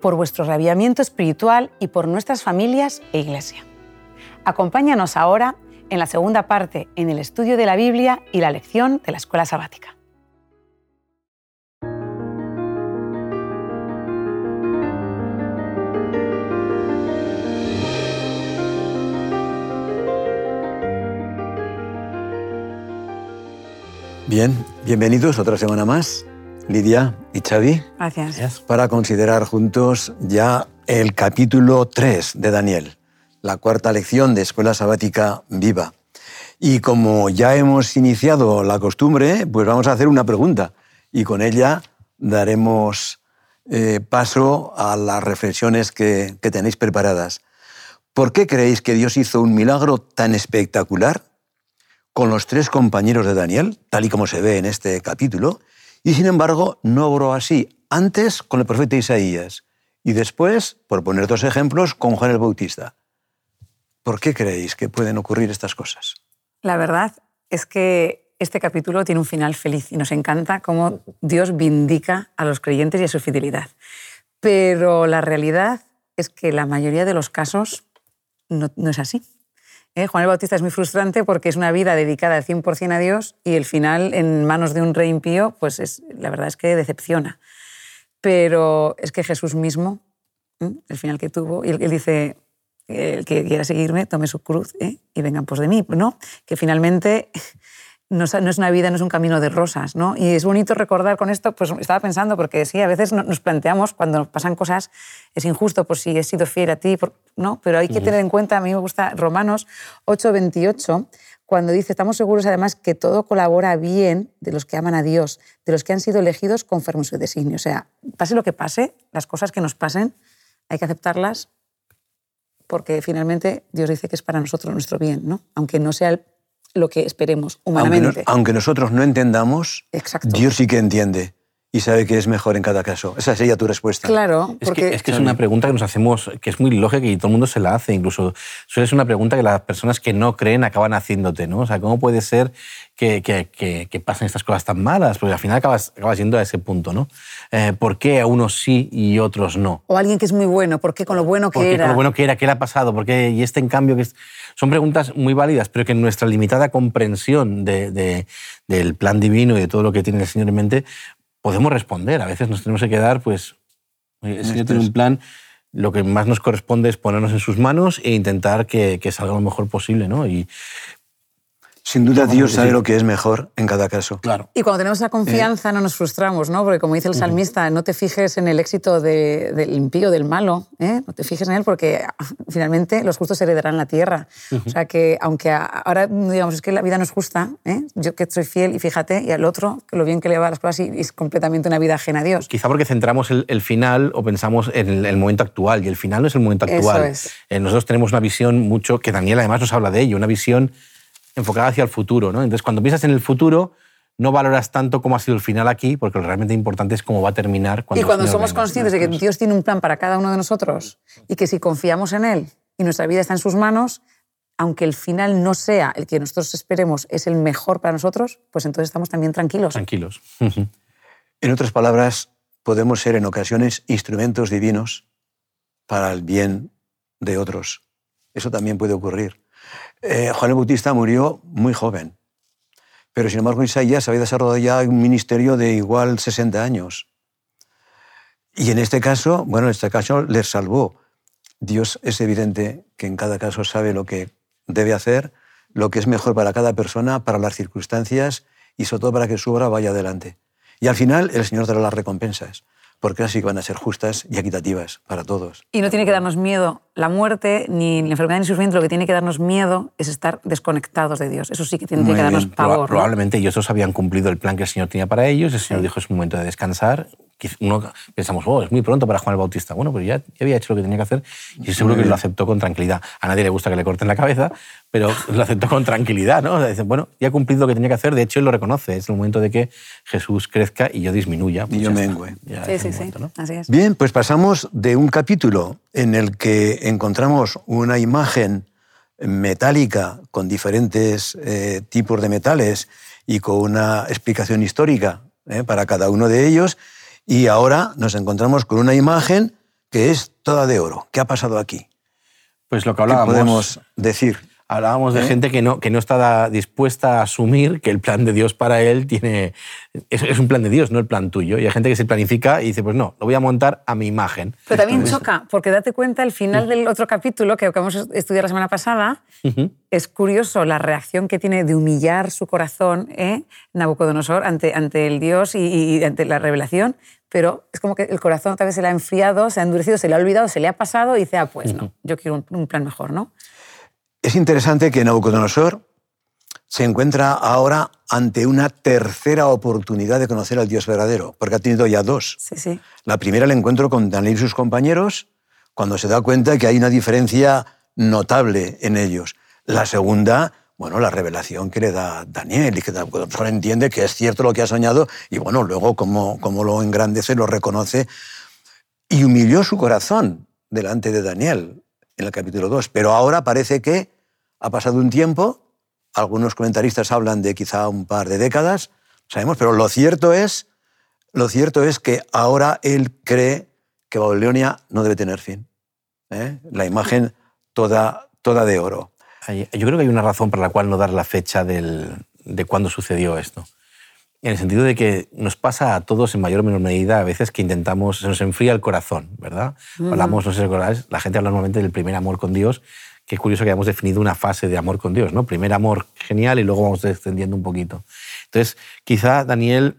por vuestro rabiamiento espiritual y por nuestras familias e iglesia. Acompáñanos ahora en la segunda parte en el estudio de la Biblia y la lección de la escuela sabática. Bien, bienvenidos otra semana más Lidia y Xavi. Gracias. Para considerar juntos ya el capítulo 3 de Daniel, la cuarta lección de Escuela Sabática Viva. Y como ya hemos iniciado la costumbre, pues vamos a hacer una pregunta y con ella daremos eh, paso a las reflexiones que, que tenéis preparadas. ¿Por qué creéis que Dios hizo un milagro tan espectacular con los tres compañeros de Daniel, tal y como se ve en este capítulo, y sin embargo, no obró así. Antes con el profeta Isaías y después, por poner dos ejemplos, con Juan el Bautista. ¿Por qué creéis que pueden ocurrir estas cosas? La verdad es que este capítulo tiene un final feliz y nos encanta cómo Dios vindica a los creyentes y a su fidelidad. Pero la realidad es que la mayoría de los casos no, no es así. ¿Eh? Juan el Bautista es muy frustrante porque es una vida dedicada al 100% a Dios y el final en manos de un rey impío, pues es, la verdad es que decepciona. Pero es que Jesús mismo, el final que tuvo, él, él dice, el que quiera seguirme, tome su cruz ¿eh? y vengan pues de mí, ¿no? Que finalmente no, es una vida, no es un camino de rosas, ¿no? Y es bonito recordar con esto, pues estaba pensando, porque sí, a veces nos planteamos cuando nos pasan cosas, es injusto, pues si he sido fiel a ti, ¿no? Pero hay que tener en cuenta, a mí me gusta Romanos 8:28, cuando dice, estamos seguros además que todo colabora bien de los que aman a Dios, de los que han sido elegidos conforme su designio. O sea, pase lo que pase, las cosas que nos pasen, hay que aceptarlas porque finalmente Dios dice que es para nosotros nuestro bien, ¿no? Aunque no sea el lo que esperemos humanamente. Aunque, nosotros no entendamos, Dios sí que entiende y sabe que es mejor en cada caso. Esa sería tu respuesta. Claro, porque... Es que es, una pregunta que nos hacemos, que es muy lógica y todo el mundo se la hace. Incluso suele ser una pregunta que las personas que no creen acaban haciéndote, ¿no? O sea, ¿cómo puede ser que, que, que, pasen estas cosas tan malas? Porque al final acabas, acabas yendo a ese punto, ¿no? Eh, ¿Por qué a unos sí y otros no? O alguien que es muy bueno, ¿por qué con lo bueno que era? Con lo bueno que era, ¿qué le ha pasado? ¿Por qué? Y este en cambio que es... Son preguntas muy válidas, pero que en nuestra limitada comprensión de, del plan divino y de todo lo que tiene el Señor en mente, podemos responder. A veces nos tenemos que quedar, pues, el Señor tiene un plan, lo que más nos corresponde es ponernos en sus manos e intentar que, que salga lo mejor posible, ¿no? Y sin duda Dios sabe lo que es mejor en cada caso. Claro. Y cuando tenemos esa confianza no nos frustramos, ¿no? Porque como dice el salmista, no te fijes en el éxito del impío, del malo, ¿eh? no te fijes en él porque ah, finalmente los justos heredarán la tierra. O sea que aunque ahora digamos es que la vida no es justa, ¿eh? yo que soy fiel y fíjate, y al otro, lo bien que le va a las cosas y, es completamente una vida ajena a Dios. Quizá porque centramos el, final o pensamos en el, momento actual y el final no es el momento actual. Eso es. Eh, nosotros tenemos una visión mucho, que Daniel además nos habla de ello, una visión enfocada hacia el futuro. ¿no? Entonces, cuando piensas en el futuro, no valoras tanto cómo ha sido el final aquí, porque lo realmente importante es cómo va a terminar. Cuando y cuando somos conscientes de que Dios tiene un plan para cada uno de nosotros y que si confiamos en Él y nuestra vida está en sus manos, aunque el final no sea el que nosotros esperemos es el mejor para nosotros, pues entonces estamos también tranquilos. Tranquilos. en otras palabras, podemos ser en ocasiones instrumentos divinos para el bien de otros. Eso también puede ocurrir. Eh, Juan el Bautista murió muy joven, pero sin embargo Isaías había desarrollado ya un ministerio de igual 60 años. Y en este caso, bueno, en este caso les salvó. Dios es evidente que en cada caso sabe lo que debe hacer, lo que es mejor para cada persona, para las circunstancias y sobre todo para que su obra vaya adelante. Y al final el Señor dará las recompensas porque así van a ser justas y equitativas para todos. Y no tiene que darnos miedo la muerte, ni la enfermedad, ni el sufrimiento. Lo que tiene que darnos miedo es estar desconectados de Dios. Eso sí que tiene que darnos pavor. Probablemente ellos dos habían cumplido el plan que el Señor tenía para ellos. El Señor dijo es un momento de descansar. uno pensamos, oh, es muy pronto para Juan el Bautista. Bueno, pero ya, ya había hecho lo que tenía que hacer y seguro que lo aceptó con tranquilidad. A nadie le gusta que le corten la cabeza, pero lo aceptó con tranquilidad, ¿no? dicen, bueno, ya ha cumplido lo que tenía que hacer, de hecho él lo reconoce, es el momento de que Jesús crezca y yo disminuya. y yo mengue. Sí, sí, sí, así es. Bien, pues pasamos de un capítulo en el que encontramos una imagen metálica con diferentes eh, tipos de metales y con una explicación histórica eh, para cada uno de ellos, y ahora nos encontramos con una imagen que es toda de oro. ¿Qué ha pasado aquí? Pues lo que hablábamos. ¿Qué podemos decir? Hablábamos de ¿Eh? gente que no, que no está dispuesta a asumir que el plan de Dios para él tiene, es, un plan de Dios, no el plan tuyo. Y hay gente que se planifica y dice, pues no, lo voy a montar a mi imagen. Pero también choca, porque date cuenta, el final del otro capítulo que acabamos de estudiar la semana pasada, es curioso la reacción que tiene de humillar su corazón ¿eh? Nabucodonosor ante, ante el Dios y, ante la revelación, pero es como que el corazón tal vez se le ha enfriado, se ha endurecido, se le ha olvidado, se le ha pasado y dice, ah, pues no, yo quiero un, un plan mejor, ¿no? Es interesante que Nabucodonosor se encuentra ahora ante una tercera oportunidad de conocer al Dios verdadero, porque ha tenido ya dos. Sí, sí. La primera el encuentro con Daniel y sus compañeros, cuando se da cuenta que hay una diferencia notable en ellos. La segunda, bueno, la revelación que le da Daniel y que Nabucodonosor entiende que es cierto lo que ha soñado y bueno, luego como, como lo engrandece, lo reconoce y humilló su corazón delante de Daniel en el capítulo 2. Pero ahora parece que ha pasado un tiempo, algunos comentaristas hablan de quizá un par de décadas, sabemos, pero lo cierto es, lo cierto es que ahora él cree que Babilonia no debe tener fin. ¿eh? La imagen toda, toda de oro. Yo creo que hay una razón para la cual no dar la fecha de cuándo sucedió esto. En el sentido de que nos pasa a todos en mayor o menor medida a veces que intentamos, se nos enfría el corazón, ¿verdad? Hablamos, no sé si la gente habla normalmente del primer amor con Dios, que es curioso que hayamos definido una fase de amor con Dios, ¿no? Primer amor genial y luego vamos descendiendo un poquito. Entonces, quizá Daniel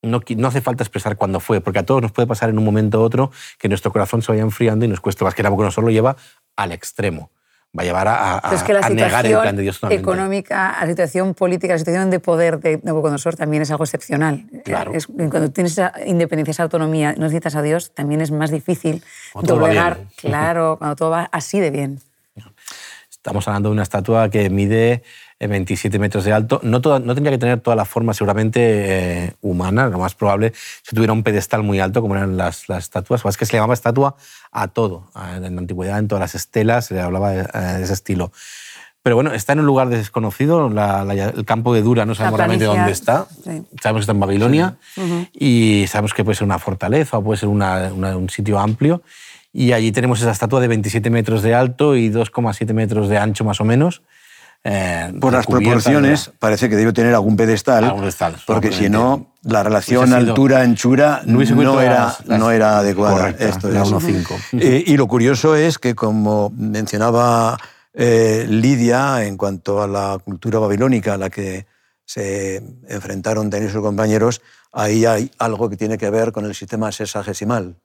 no, no, hace falta expresar cuándo fue, porque a todos nos puede pasar en un momento u otro que nuestro corazón se vaya enfriando y nos cuesta más que Nabucodonosor lo lleva al extremo va a llevar a, a, negar el plan de Dios económica, la situación política, la situación de poder de Nabucodonosor también es algo excepcional. Claro. cuando tienes esa independencia, esa autonomía, no necesitas a Dios, también es más difícil doblegar, claro, cuando todo va así de bien. Estamos hablando de una estatua que mide 27 metros de alto. No, no tendría que tener toda la forma seguramente eh, humana, lo más probable si tuviera un pedestal muy alto como eran las, las estatuas. O es que se le llamaba estatua a todo. En la antigüedad, en todas las estelas, se le hablaba de, ese estilo. Pero bueno, está en un lugar desconocido, el campo de Dura no sabemos realmente dónde está. Sabemos que está en Babilonia y sabemos que puede ser una fortaleza o puede ser un sitio amplio. Y allí tenemos esa estatua de 27 metros de alto y 2,7 metros de ancho más o menos. Eh, Por las proporciones, parece que debe tener algún pedestal, porque si no, la relación altura-anchura no, era, no era adecuada. Esto era 1,5. Eh, y lo curioso es que, como mencionaba eh, Lidia, en cuanto a la cultura babilónica a la que se enfrentaron Daniel y sus compañeros, ahí hay algo que tiene que ver con el sistema sexagesimal.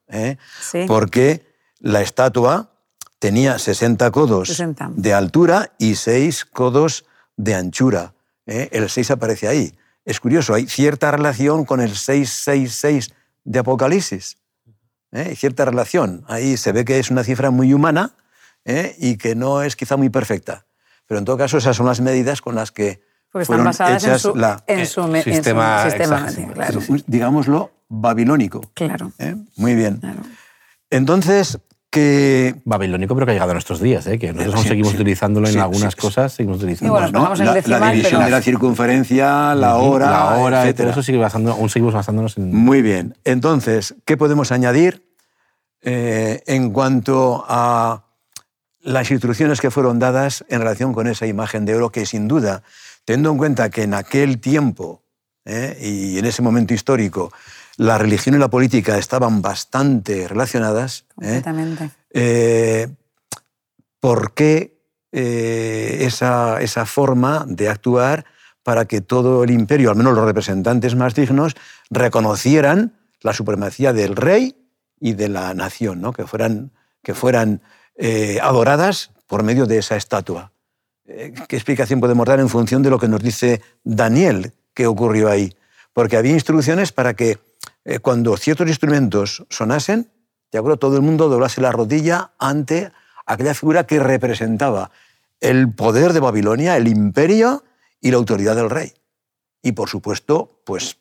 Porque la estatua tenía 60 codos de altura y 6 codos de anchura. ¿eh? El 6 aparece ahí. Es curioso, hay cierta relación con el 666 de Apocalipsis. ¿eh? Cierta relación. Ahí se ve que es una cifra muy humana ¿eh? y que no es quizá muy perfecta. Pero en todo caso, esas son las medidas con las que Porque fueron están basadas hechas en su, la, en su, sistema, claro. digámoslo, babilónico. Claro. Muy bien. Claro. Entonces, que... Babilónico, pero que ha llegado a nuestros días, ¿eh? que nosotros seguimos utilizándolo en algunas cosas, seguimos utilizando. Bueno, ¿no? la, la, división de la circunferencia, la hora, la hora, etcétera. eso sigue basando, aún seguimos basándonos en... Muy bien. Entonces, ¿qué podemos añadir eh, en cuanto a las instrucciones que fueron dadas en relación con esa imagen de oro que sin duda, teniendo en cuenta que en aquel tiempo eh, y en ese momento histórico la religión y la política estaban bastante relacionadas. ¿eh? Completamente. Eh, ¿Por qué eh, esa, esa, forma de actuar para que todo el imperio, al menos los representantes más dignos, reconocieran la supremacía del rey y de la nación, ¿no? que fueran, que fueran adoradas por medio de esa estatua? ¿Qué explicación podemos dar en función de lo que nos dice Daniel que ocurrió ahí? Porque había instrucciones para que eh, cuando ciertos instrumentos sonasen, de acuerdo, todo el mundo doblase la rodilla ante aquella figura que representaba el poder de Babilonia, el imperio y la autoridad del rey. Y por supuesto, pues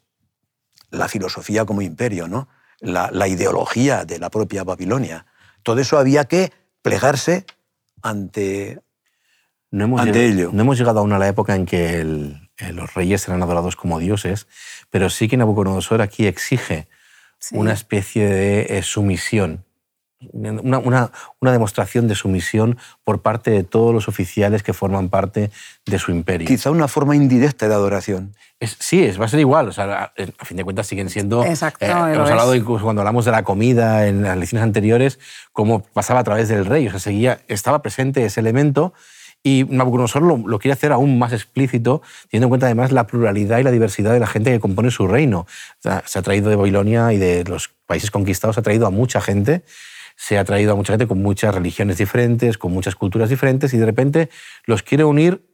la filosofía como imperio, ¿no? la, la ideología de la propia Babilonia. Todo eso había que plegarse ante, No hemos, Ante llegado, ello. no hemos llegado aún a la época en que el- eh, los reyes eran adorados como dioses, pero sí que Nabucodonosor aquí exige Sí. una especie de eh, sumisión, una, una- una demostración de sumisión por parte de todos los oficiales que forman parte de su imperio. quizá una forma indirecta de adoración. Es- sí, es, va a ser igual. O sea, a, fin de cuentas siguen siendo. Exacto, eh, hemos es. hablado incluso cuando hablamos de la comida en las lecciones anteriores, cómo pasaba a través del rey. O sea, seguía, estaba presente ese elemento y Nabucodonosor lo, lo quiere hacer aún más explícito, teniendo en cuenta además la pluralidad y la diversidad de la gente que compone su reino. Se ha traído de Babilonia y de los países conquistados, se ha traído a mucha gente. Se ha traído a mucha gente con muchas religiones diferentes, con muchas culturas diferentes, y de repente los quiere unir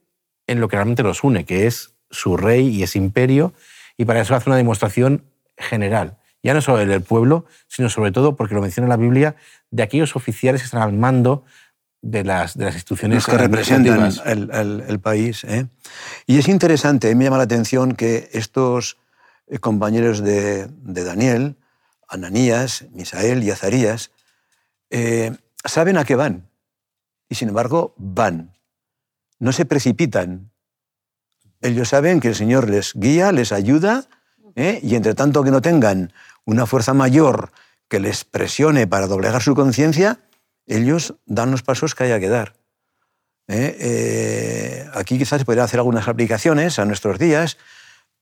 en lo que realmente los une, que es su rey y ese imperio, y para eso hace una demostración general, ya no solo del pueblo, sino sobre todo, porque lo menciona la Biblia, de aquellos oficiales que están al mando de las, de las instituciones los que representan el, el- el país. ¿eh? Y es interesante, a mí me llama la atención que estos eh, compañeros de, de Daniel, Ananías, Misael y Azarías, eh, saben a qué van. Y sin embargo, van. No se precipitan. Ellos saben que el Señor les guía, les ayuda, ¿eh? y entre tanto que no tengan una fuerza mayor que les presione para doblegar su conciencia, ellos dan los pasos que haya que dar. ¿eh? Eh, aquí quizás se podrían hacer algunas aplicaciones a nuestros días,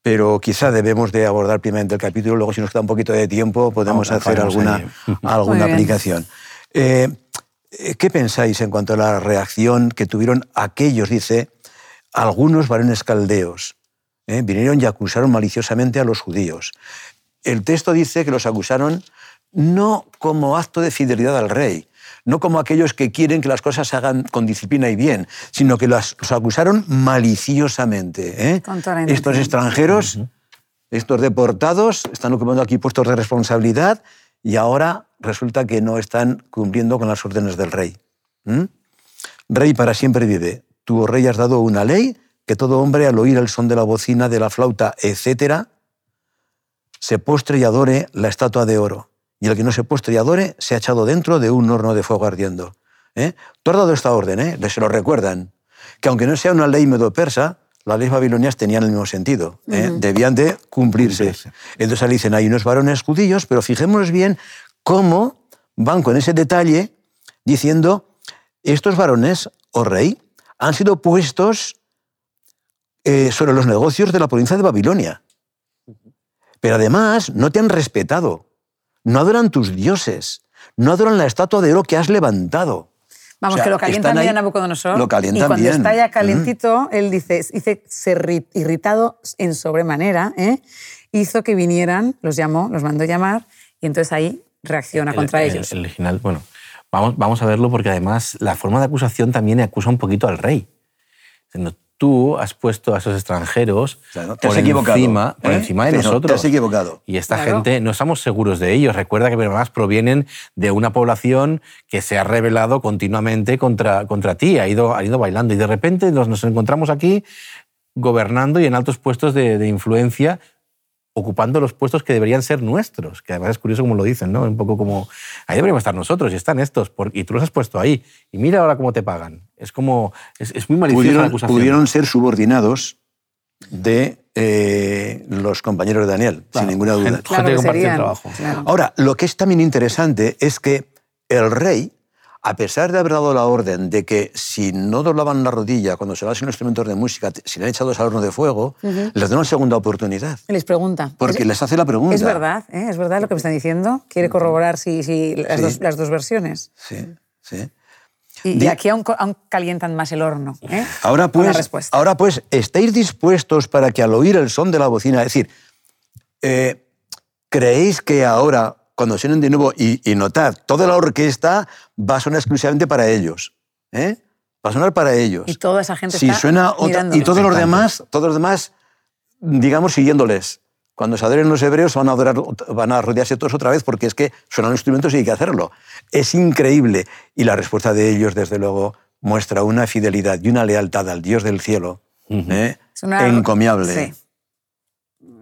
pero quizá debemos de abordar primeramente el capítulo, luego si nos queda un poquito de tiempo podemos Vamos, hacer alguna, alguna aplicación. Eh, ¿Qué pensáis en cuanto a la reacción que tuvieron aquellos, dice, algunos varones caldeos? ¿eh? Vinieron y acusaron maliciosamente a los judíos. El texto dice que los acusaron no como acto de fidelidad al rey, no como aquellos que quieren que las cosas se hagan con disciplina y bien, sino que los, los acusaron maliciosamente. ¿eh? Estos extranjeros, estos deportados, están ocupando aquí puestos de responsabilidad y ahora resulta que no están cumpliendo con las órdenes del rey. ¿Mm? Rey para siempre vive. Tú, oh rey, has dado una ley que todo hombre al oír el son de la bocina, de la flauta, etcétera, se postre y adore la estatua de oro. Y el que no se postre y adore se ha echado dentro de un horno de fuego ardiendo. ¿eh? Tú has dado esta orden, ¿eh? se lo recuerdan. Que aunque no sea una ley medo-persa, las leyes babilonias tenían el mismo sentido. ¿eh? Debían de cumplirse. Cumplirse. Entonces ahí dicen, hay unos varones judíos, pero fijémonos bien cómo van con ese detalle diciendo, estos varones, oh rey, han sido puestos eh, sobre los negocios de la provincia de Babilonia. Pero además no te han respetado, no adoran tus dioses, no adoran la estatua de oro que has levantado. Vamos, O sea, que lo calientan bien a Nabucodonosor. lo calientan y cuando bien. está ya Mm. calentito, él dice, dice ser ri- irritado en sobremanera, ¿eh? hizo que vinieran, los llamó, los mandó llamar, y entonces ahí reacciona El- contra el- ellos. El original, bueno, vamos, vamos a verlo porque además la forma de acusación también acusa un poquito al rey. Tú has puesto a esos extranjeros Claro, te has por, equivocado, encima, por ¿eh? encima de Te- no, te nosotros. has equivocado. Y esta Claro. gente, no estamos seguros de ellos. Recuerda que además provienen de una población que se ha rebelado continuamente contra, contra ti, ha ido, ha ido bailando. Y de repente nos, nos encontramos aquí gobernando y en altos puestos de, de influencia, ocupando los puestos que deberían ser nuestros. Que además es curioso como lo dicen, ¿no? Un poco como, ahí deberíamos estar nosotros y están estos, por- y tú los has puesto ahí. Y mira ahora cómo te pagan. Es como, es, es muy maliciosa la Pudieron, acusación. pudieron ser subordinados de eh, los compañeros de Daniel, Claro, sin ninguna duda. gente- Claro que el trabajo. claro. Ahora, lo que es también interesante es que el rey, a pesar de haber dado la orden de que si no doblaban la rodilla cuando se los instrumentos de música, si le han echado al horno de fuego, les da una segunda oportunidad. Les pregunta. Porque Es- les hace la pregunta. Es verdad, ¿eh? es verdad lo que me están diciendo. Quiere corroborar si, si las, Sí. dos, las dos versiones. Sí, sí. Y, aquí aún, calientan más el horno. ¿eh? Ahora pues, ahora pues, ¿estáis dispuestos para que al oír el son de la bocina, es decir, eh, ¿creéis que ahora, cuando suenen de nuevo, y, y notad, toda la orquesta va a sonar exclusivamente para ellos? ¿eh? Va a sonar para ellos. Y toda esa gente si está suena otra- y todos los demás, todos los demás, digamos, siguiéndoles. Cuando se adoren los hebreos van a, adorar, van a rodearse todos otra vez porque es que suenan los instrumentos y hay que hacerlo. Es increíble. Y la respuesta de ellos, desde luego, muestra una fidelidad y una lealtad al Dios del cielo ¿eh? Es una- encomiable. Sí.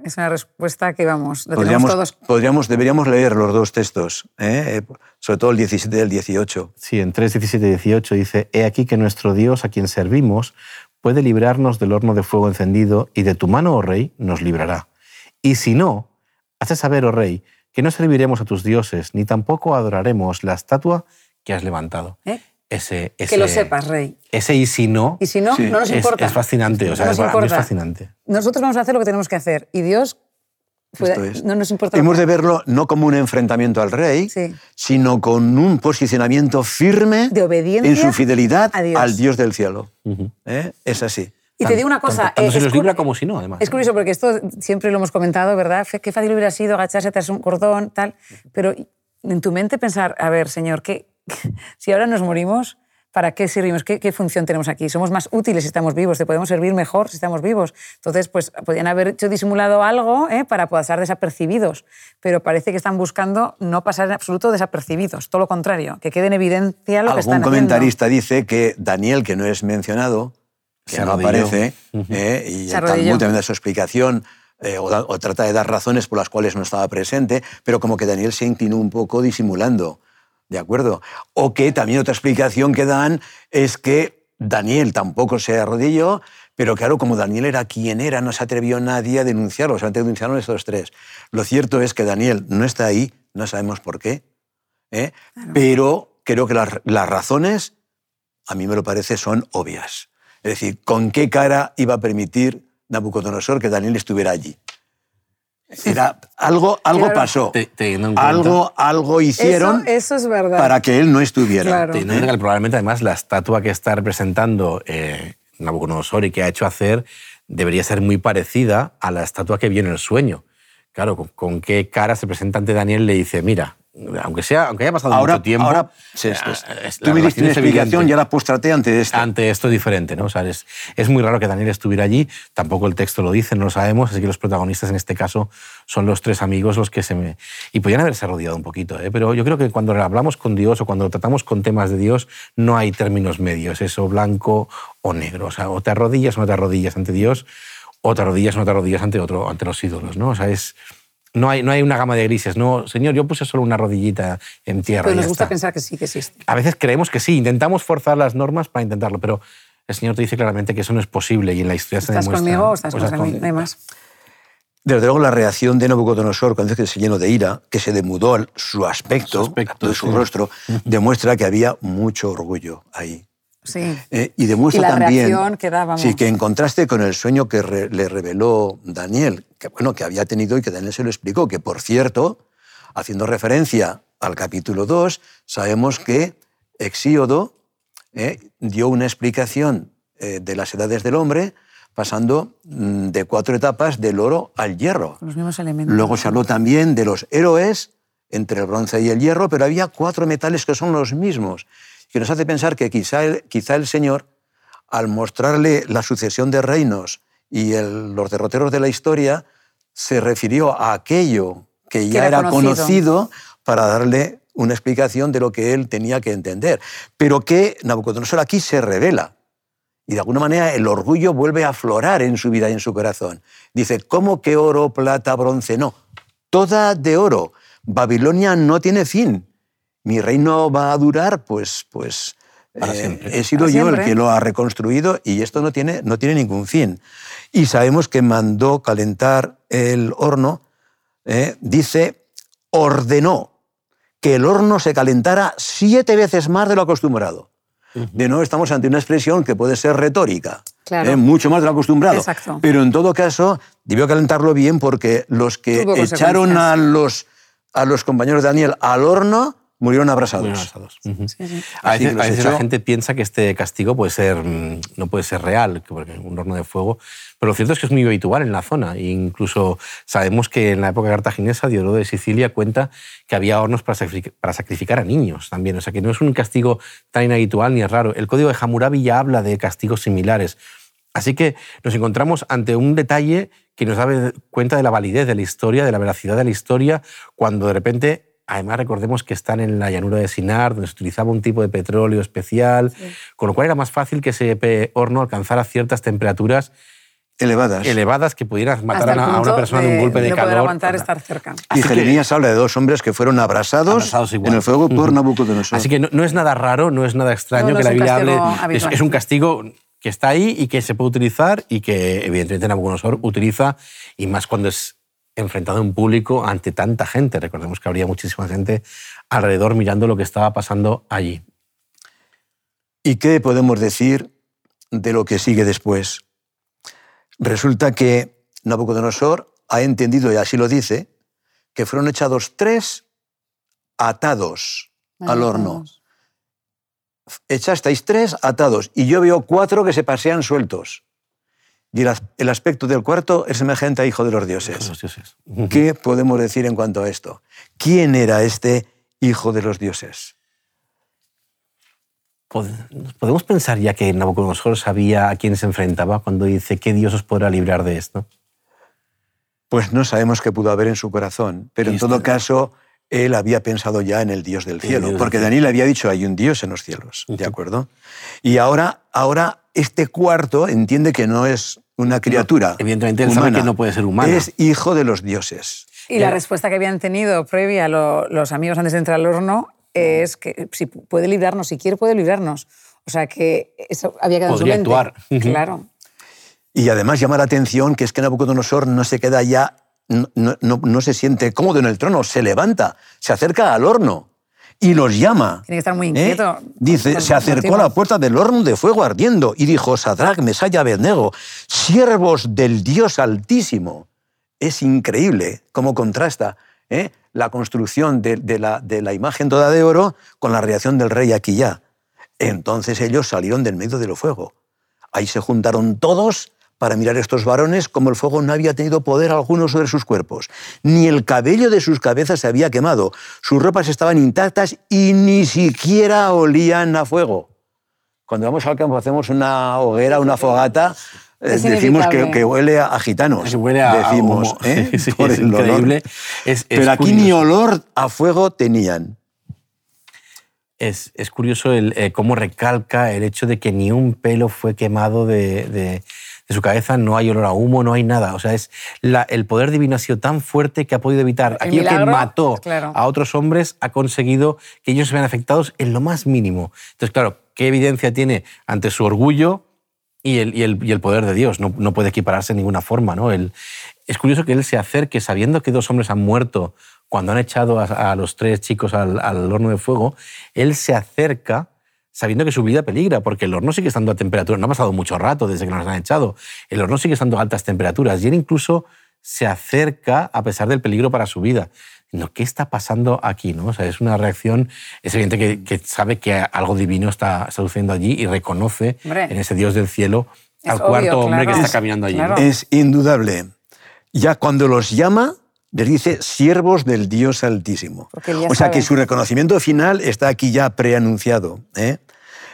Es una respuesta que, vamos, lo Podríamos, tenemos todos. podríamos, deberíamos leer los dos textos. Eh, sobre todo el 17 y el 18. Sí, en 3, 17 y 18 dice, He aquí que nuestro Dios, a quien servimos, puede librarnos del horno de fuego encendido, y de tu mano, oh rey, nos librará. Y si no, hace saber, oh rey, que no serviremos a tus dioses, ni tampoco adoraremos la estatua que has levantado. ¿eh? Ese, ese- Que lo sepas, Rey. Ese y si no, Y si no, Sí, no nos es, importa. es fascinante. O sea, No nos para mí es fascinante. Nosotros vamos a hacer lo que tenemos que hacer. Y Dios puede- es. no nos importa. Hemos de verlo no como un enfrentamiento al rey, Sí. sino con un posicionamiento firme De obediencia en su fidelidad a Dios. al Dios del cielo. Ujú. ¿Eh? Es así. Y te digo una cosa. Tanto, tanto eh, se los libra como si no, además. Es curioso porque esto siempre lo hemos comentado, ¿verdad? Qué fácil hubiera sido agacharse tras un cordón, tal. Pero en tu mente pensar, a ver, Señor, ¿qué, si ahora nos morimos, ¿para qué servimos? ¿Qué, qué función tenemos aquí? Somos más útiles si estamos vivos, te podemos servir mejor si estamos vivos. Entonces, pues podían haber hecho disimulado algo ¿eh? para pasar desapercibidos, pero parece que están buscando no pasar en absoluto desapercibidos, todo lo contrario, que quede en evidencia lo que están Algún haciendo. comentarista dice que Daniel, que no es mencionado, que Se no arrodilló. aparece, ¿eh? y Se el arrodilló. Talmud también da su explicación, eh, o, da- o trata de dar razones por las cuales no estaba presente, pero como que Daniel se inclinó un poco disimulando, ¿de acuerdo? O que también otra explicación que dan es que Daniel tampoco se arrodilló, pero claro, como Daniel era quien era, no se atrevió nadie a denunciarlo, solamente denunciaron estos tres. Lo cierto es que Daniel no está ahí, no sabemos por qué, ¿eh? pero creo que las, las razones, a mí me lo parece, son obvias. Es decir, ¿con qué cara iba a permitir Nabucodonosor que Daniel estuviera allí? Era, algo algo Claro. pasó. Te- teniendo Algo, algo hicieron Eso, eso es verdad. para que él no estuviera. Claro. Teniendo en cuenta que probablemente además la estatua que está representando eh, Nabucodonosor y que ha hecho hacer debería ser muy parecida a la estatua que vio en el sueño. Claro, con, con qué cara se presenta ante Daniel y le dice, mira, aunque, sea, aunque haya pasado Ahora, mucho tiempo, ahora es- tú me diste una explicación y ahora postrate ante esto. ante esto diferente, ¿no? O sea, es, es muy raro que Daniel estuviera allí, tampoco el texto lo dice, no lo sabemos, así que los protagonistas en este caso son los tres amigos los que se me... Y podían haberse rodeado un poquito, ¿eh? pero yo creo que cuando hablamos con Dios o cuando tratamos con temas de Dios no hay términos medios, eso blanco o negro, o sea, o te arrodillas o no te arrodillas ante Dios, o te arrodillas o no te arrodillas ante, otro, ante los ídolos, ¿no? O sea, es... No hay, no hay una gama de grises. No, señor, yo puse solo una rodillita en tierra. Pero nos gusta está pensar que sí que existe. a veces creemos que sí, intentamos forzar las normas para intentarlo, pero el Señor te dice claramente que eso no es posible y en la historia se ¿Estás demuestra. conmigo o estás cosas contra mí? con- No hay más. Desde luego, la reacción de Nabucodonosor cuando dice que se llenó de ira, que se demudó su aspecto, Su aspecto, de su sí. rostro, demuestra que había mucho orgullo ahí. Sí. Eh, y demuestra Y la también que da, sí, que en contraste con el sueño que re- le reveló Daniel, que, bueno, que había tenido y que Daniel se lo explicó, que por cierto, haciendo referencia al capítulo 2, sabemos que Exíodo eh, dio una explicación eh, de las edades del hombre pasando mm, de cuatro etapas del oro al hierro. Los mismos elementos. Luego se habló también de los héroes entre el bronce y el hierro, pero había cuatro metales que son los mismos, que nos hace pensar que quizá el, quizá el Señor, al mostrarle la sucesión de reinos y el- los derroteros de la historia, se refirió a aquello que ya era era conocido. conocido para darle una explicación de lo que él tenía que entender. Pero que Nabucodonosor aquí se revela. Y de alguna manera el orgullo vuelve a aflorar en su vida y en su corazón. Dice, ¿cómo que oro, plata, bronce? No, toda de oro. Babilonia no tiene fin. Mi reino va a durar, pues, pues Para eh, siempre. he sido Para yo el que lo ha reconstruido y esto no tiene, no tiene ningún fin. Y sabemos que mandó calentar el horno, eh, dice, ordenó que el horno se calentara siete veces más de lo acostumbrado. De nuevo estamos ante una expresión que puede ser retórica, Claro. ¿eh? mucho más de lo acostumbrado. Exacto. Pero en todo caso, debió calentarlo bien porque los que Tuvo echaron a los, a los compañeros de Daniel al horno murieron abrasados. Avanzados. Ujú. Sí, sí. A veces, a la gente piensa que este castigo puede ser, mm, no puede ser real, que porque un horno de fuego, pero lo cierto es que es muy habitual en la zona. E incluso sabemos que en la época cartaginesa, Diodoro de Sicilia cuenta que había hornos para sacrific- para sacrificar a niños también. O sea, que no es un castigo tan inhabitual ni es raro. El código de Hammurabi ya habla de castigos similares. Así que nos encontramos ante un detalle que nos da cuenta de la validez de la historia, de la veracidad de la historia, cuando de repente, además recordemos que están en la llanura de Sinar, donde se utilizaba un tipo de petróleo especial, con lo cual era más fácil que ese horno alcanzara ciertas temperaturas elevadas. elevadas que pudieran matar a una persona de, un golpe de no calor. aguantar estar cerca. y Jeremías habla de dos hombres que fueron abrasados, en el fuego por Nabucodonosor. Así que no, es nada raro, no es nada extraño que la Biblia hable. Es, un castigo que está ahí y que se puede utilizar y que evidentemente Nabucodonosor utiliza, y más cuando es enfrentado en público ante tanta gente. Recordemos que habría muchísima gente alrededor mirando lo que estaba pasando allí. ¿Y qué podemos decir de lo que sigue después? Resulta que Nabucodonosor ha entendido, y así lo dice, que fueron echados tres atados al horno. Echasteis tres atados y yo veo cuatro que se pasean sueltos. Y el aspecto del cuarto es semejante a hijo de los dioses. ¿Qué podemos decir en cuanto a esto? ¿Quién era este hijo de los dioses? Podemos pensar ya que Nabucodonosor sabía a quién se enfrentaba cuando dice que Dios os podrá librar de esto. Pues no sabemos qué pudo haber en su corazón, pero en todo caso él había pensado ya en el Dios del cielo, porque Daniel había dicho hay un Dios en los cielos, ¿de acuerdo? Y ahora, ahora este cuarto entiende que no es una criatura. evidentemente él sabe que no puede ser humano. Es hijo de los dioses. Y la respuesta que habían tenido previa los amigos antes de entrar al horno es que si puede librarnos, si quiere puede librarnos. O sea que eso había quedado Podría en su actuar. Claro. Y además llama la atención que es que Nabucodonosor no se queda ya, no, no, se siente cómodo en el trono, se levanta, se acerca al horno y los llama. Tiene que estar muy ¿eh? inquieto. Dice, se acercó a la puerta del horno de fuego ardiendo y dijo, Sadrach, Mesaya, Abednego, siervos del Dios Altísimo. Es increíble cómo contrasta ¿eh? la construcción de, la, de, la, imagen toda de oro con la reacción del rey aquí ya. Entonces ellos salieron del medio del fuego. Ahí se juntaron todos para mirar a estos varones como el fuego no había tenido poder alguno sobre sus cuerpos. Ni el cabello de sus cabezas se había quemado, sus ropas estaban intactas y ni siquiera olían a fuego. Cuando vamos al campo hacemos una hoguera, una fogata, eh, decimos que, huele a, gitanos. huele a decimos, ¿eh? es increíble. Pero aquí ni olor a fuego tenían. Es, es curioso el, eh, cómo recalca el hecho de que ni un pelo fue quemado de, de, su cabeza, no hay olor a humo, no hay nada. O sea, es la, el poder divino ha sido tan fuerte que ha podido evitar. El que mató a otros hombres ha conseguido que ellos se vean afectados en lo más mínimo. Entonces, claro, ¿qué evidencia tiene ante su orgullo? y el, y el, y el poder de Dios. No, no, puede equipararse en ninguna forma. ¿no? es curioso que él se acerque sabiendo que dos hombres han muerto cuando han echado a, los tres chicos al, al, horno de fuego. Él se acerca sabiendo que su vida peligra, porque el horno sigue estando a temperatura. No ha pasado mucho rato desde que nos han echado. El horno sigue estando a altas temperaturas y él incluso se acerca a pesar del peligro para su vida. ¿qué está pasando aquí? ¿no? O sea, es una reacción, es evidente que, sabe que algo divino está sucediendo allí y reconoce en ese Dios del cielo al cuarto hombre que está caminando allí. Es indudable. Ya cuando los llama, les dice siervos del Dios Altísimo. O sea que su reconocimiento final está aquí ya preanunciado. ¿eh?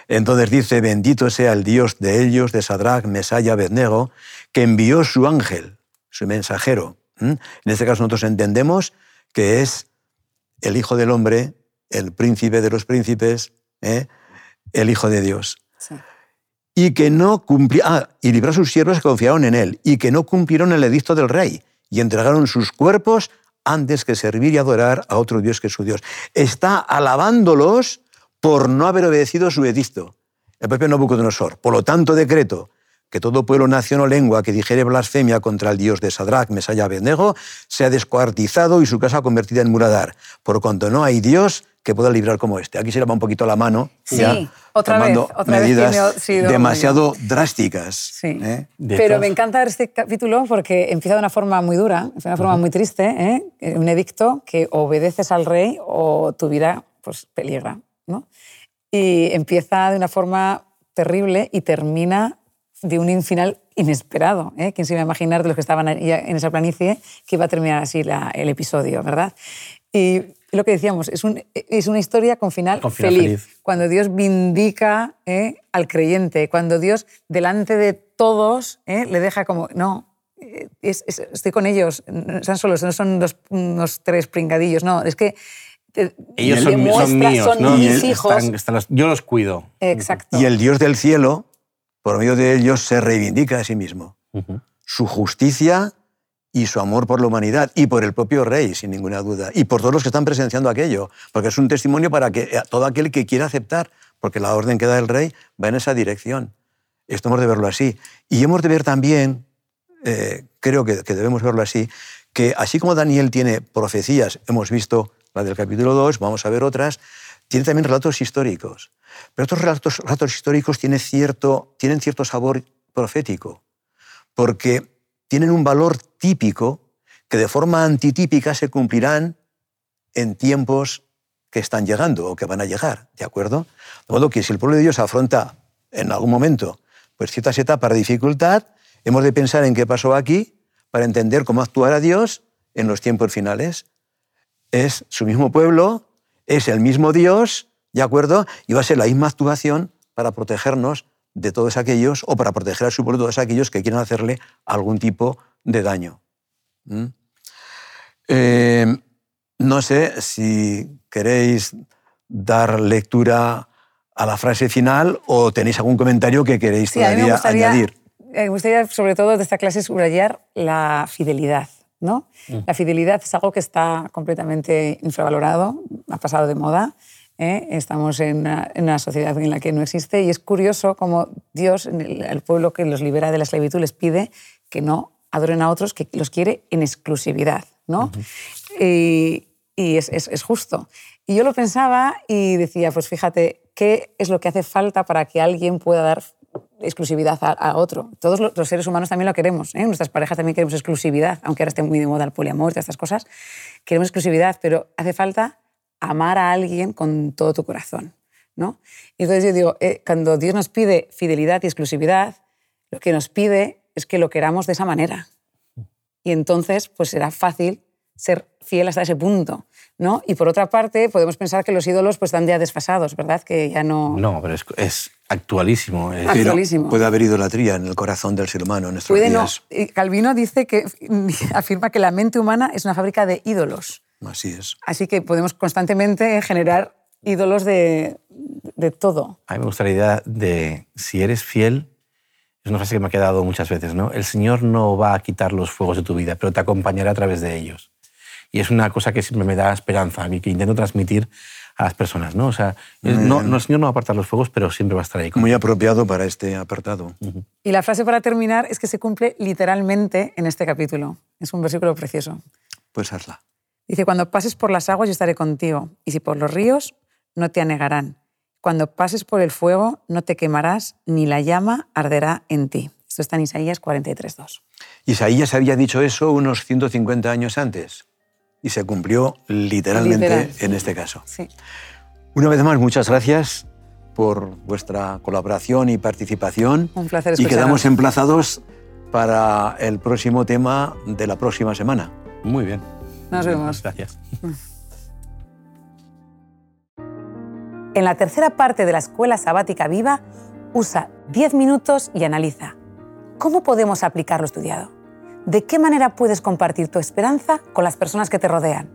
Entonces dice, bendito sea el Dios de ellos, de Sadrach, Mesaya, Abednego, que envió su ángel, su mensajero. En este caso nosotros entendemos que es el Hijo del Hombre, el príncipe de los príncipes, ¿eh? el Hijo de Dios. Y que no cumplió, ah, y libró a sus siervos que confiaron en él, y que no cumplieron el edicto del rey, y entregaron sus cuerpos antes que servir y adorar a otro Dios que su Dios. Está alabándolos por no haber obedecido su edicto. El propio Nabucodonosor. Por lo tanto, decreto que todo pueblo, nación o lengua que dijere blasfemia contra el Dios de Sadrach, Mesaya, Abednego, sea descuartizado y su casa convertida en muradar, por cuanto no hay Dios que pueda librar como este. Aquí se le va un poquito la mano, sí, otra tomando vez, otra medidas demasiado drásticas. Sí. ¿eh? Pero me encanta este capítulo porque empieza de una forma muy dura, de una forma muy triste, ¿eh? un edicto que obedeces al rey o tu vida pues, peligra. ¿no? Y empieza de una forma terrible y termina de un final inesperado. ¿eh? ¿Quién se iba a imaginar de los que estaban en esa planicie que iba a terminar así el episodio, verdad? Y lo que decíamos, es, un, es una historia con final, Con final feliz. feliz. Cuando Dios vindica ¿eh? al creyente, cuando Dios delante de todos ¿eh? le deja como, no, eh, es- es- estoy con ellos, no están solos, no son dos, unos tres pringadillos, no, es que... te- Ellos son, él son míos, son ¿no? mis Están- hijos. están los- yo los cuido. Exacto. Y el Dios del cielo, por medio de ellos, se reivindica a sí mismo. Ujú. Su justicia y su amor por la humanidad y por el propio rey, sin ninguna duda, y por todos los que están presenciando aquello, porque es un testimonio para que eh, todo aquel que quiera aceptar, porque la orden que da el rey va en esa dirección. Esto hemos de verlo así. Y hemos de ver también, eh, creo que, que debemos verlo así, que así como Daniel tiene profecías, hemos visto la del capítulo 2, vamos a ver otras, tiene también relatos históricos. Pero estos relatos, relatos históricos tienen cierto, tienen cierto sabor profético, porque tienen un valor típico que de forma antitípica se cumplirán en tiempos que están llegando o que van a llegar, ¿de acuerdo? De modo que si el pueblo de Dios afronta en algún momento pues, ciertas etapas de dificultad, hemos de pensar en qué pasó aquí para entender cómo actuará Dios en los tiempos finales. Es su mismo pueblo, es el mismo Dios, ¿de acuerdo? Y va a ser la misma actuación para protegernos de todos aquellos, o para proteger a su pueblo de todos aquellos que quieran hacerle algún tipo de daño. ¿Mm? Eh, no sé si queréis dar lectura a la frase final o tenéis algún comentario que queréis Sí, me todavía gustaría, añadir. eh, me gustaría, sobre todo de esta clase, subrayar la fidelidad. ¿no? La fidelidad es algo que está completamente infravalorado, ha pasado de moda. ¿Eh? Estamos en una, en una sociedad en la que no existe y es curioso cómo Dios, el, al pueblo que los libera de la esclavitud, les pide que no adoren a otros, que los quiere en exclusividad. ¿no? Y, y es, es, es justo. Y yo lo pensaba y decía, pues fíjate, ¿qué es lo que hace falta para que alguien pueda dar exclusividad a, a otro? Todos los, seres humanos también lo queremos, ¿eh? nuestras parejas también queremos exclusividad, aunque ahora esté muy de moda el poliamor y estas cosas, queremos exclusividad, pero hace falta amar a alguien con todo tu corazón. ¿no? Y entonces yo digo, eh, cuando Dios nos pide fidelidad y exclusividad, lo que nos pide es que lo queramos de esa manera. Y entonces, pues será fácil ser fiel hasta ese punto. ¿no? Y por otra parte, podemos pensar que los ídolos pues, están ya desfasados, ¿verdad? Que ya no... No, pero es, es actualísimo. es- Pero Actualísimo. puede haber idolatría en el corazón del ser humano en nuestros Puede días. Y Calvino dice que afirma que la mente humana es una fábrica de ídolos. Así es. Así que podemos constantemente generar ídolos de, de todo. A mí me gusta la idea de si eres fiel, es una frase que me ha quedado muchas veces, ¿no? El Señor no va a quitar los fuegos de tu vida, pero te acompañará a través de ellos. Y es una cosa que siempre me da esperanza, a mí que intento transmitir a las personas, ¿no? O sea, no, no, el Señor no va a apartar los fuegos, pero siempre va a estar ahí. Muy apropiado para este apartado. Y la frase para terminar es que se cumple literalmente en este capítulo. Es un versículo precioso. Pues hazla. Dice, cuando pases por las aguas yo estaré contigo, y si por los ríos, no te anegarán. Cuando pases por el fuego, no te quemarás, ni la llama arderá en ti. Esto está en Isaías 43.2. Isaías había dicho eso unos 150 años antes y se cumplió literalmente Literal. en este caso. Sí. Una vez más, muchas gracias por vuestra colaboración y participación. Un placer Y escucharos. quedamos emplazados para el próximo tema de la próxima semana. Muy bien. Nos vemos. Gracias. En la tercera parte de la Escuela Sabática Viva, usa 10 minutos y analiza. ¿Cómo podemos aplicar lo estudiado? ¿De qué manera puedes compartir tu esperanza con las personas que te rodean?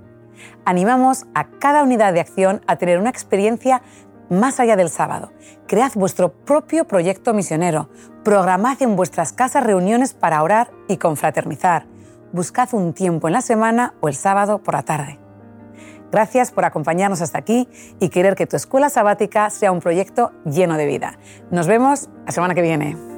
Animamos a cada unidad de acción a tener una experiencia más allá del sábado. Cread vuestro propio proyecto misionero. Programad en vuestras casas reuniones para orar y confraternizar. Buscad un tiempo en la semana o el sábado por la tarde. Gracias por acompañarnos hasta aquí y querer que tu escuela sabática sea un proyecto lleno de vida. Nos vemos la semana que viene.